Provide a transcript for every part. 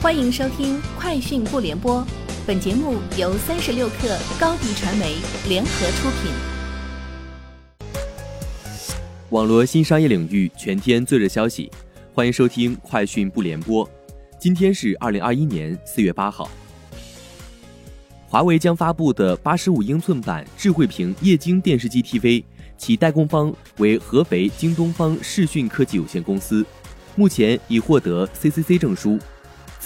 欢迎收听《快讯不联播》，本节目由三十六克高低传媒联合出品。网络新商业领域全天最热消息，欢迎收听《快讯不联播》。今天是二零二一年四月八号。华为将发布的八十五英寸版智慧屏液晶电视机 TV，其代工方为合肥京东方视讯科技有限公司，目前已获得 CCC 证书。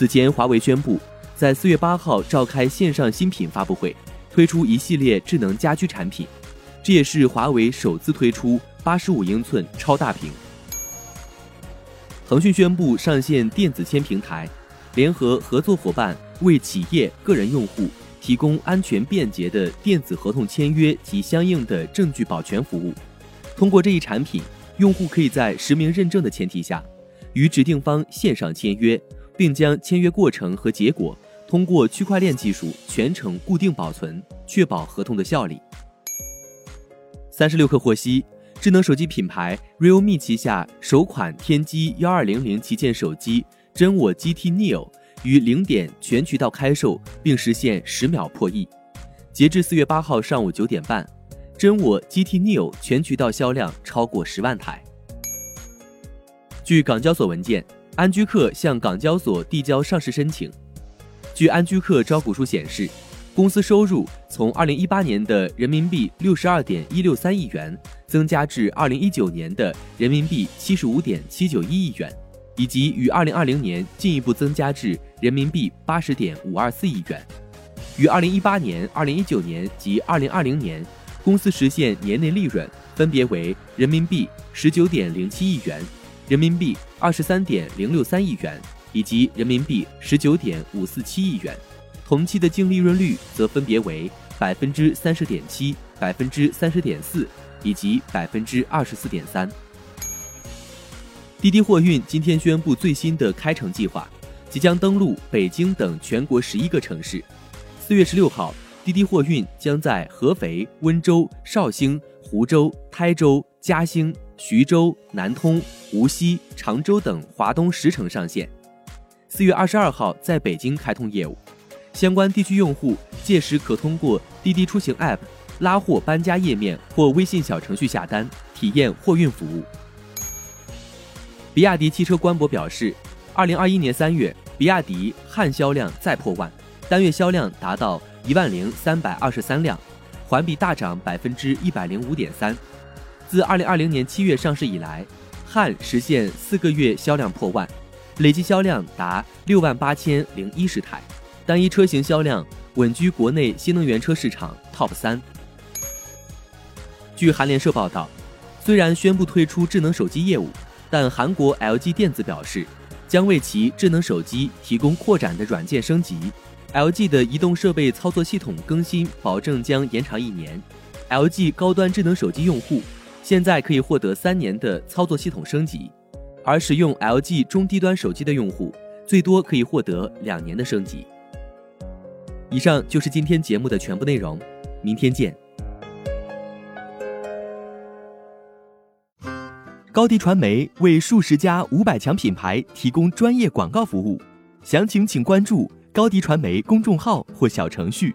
此前，华为宣布在四月八号召开线上新品发布会，推出一系列智能家居产品。这也是华为首次推出八十五英寸超大屏。腾讯宣布上线电子签平台，联合合作伙伴为企业、个人用户提供安全便捷的电子合同签约及相应的证据保全服务。通过这一产品，用户可以在实名认证的前提下，与指定方线上签约。并将签约过程和结果通过区块链技术全程固定保存，确保合同的效力。三十六氪获悉，智能手机品牌 realme 旗下首款天玑幺二零零旗舰手机真我 GT Neo 于零点全渠道开售，并实现十秒破亿。截至四月八号上午九点半，真我 GT Neo 全渠道销量超过十万台。据港交所文件。安居客向港交所递交上市申请。据安居客招股书显示，公司收入从2018年的人民币62.163亿元增加至2019年的人民币75.791亿元，以及于2020年进一步增加至人民币80.524亿元。于2018年、2019年及2020年，公司实现年内利润分别为人民币19.07亿元。人民币二十三点零六三亿元以及人民币十九点五四七亿元，同期的净利润率则分别为百分之三十点七、百分之三十点四以及百分之二十四点三。滴滴货运今天宣布最新的开城计划，即将登陆北京等全国十一个城市。四月十六号，滴滴货运将在合肥、温州、绍兴、湖州、台州、嘉兴。徐州、南通、无锡、常州等华东十城上线。四月二十二号在北京开通业务，相关地区用户届时可通过滴滴出行 App、拉货搬家页面或微信小程序下单，体验货运服务。比亚迪汽车官博表示，二零二一年三月，比亚迪汉销量再破万，单月销量达到一万零三百二十三辆，环比大涨百分之一百零五点三。自二零二零年七月上市以来，汉实现四个月销量破万，累计销量达六万八千零一十台，单一车型销量稳居国内新能源车市场 TOP 三。据韩联社报道，虽然宣布退出智能手机业务，但韩国 LG 电子表示，将为其智能手机提供扩展的软件升级。LG 的移动设备操作系统更新保证将延长一年，LG 高端智能手机用户。现在可以获得三年的操作系统升级，而使用 LG 中低端手机的用户最多可以获得两年的升级。以上就是今天节目的全部内容，明天见。高迪传媒为数十家五百强品牌提供专业广告服务，详情请关注高迪传媒公众号或小程序。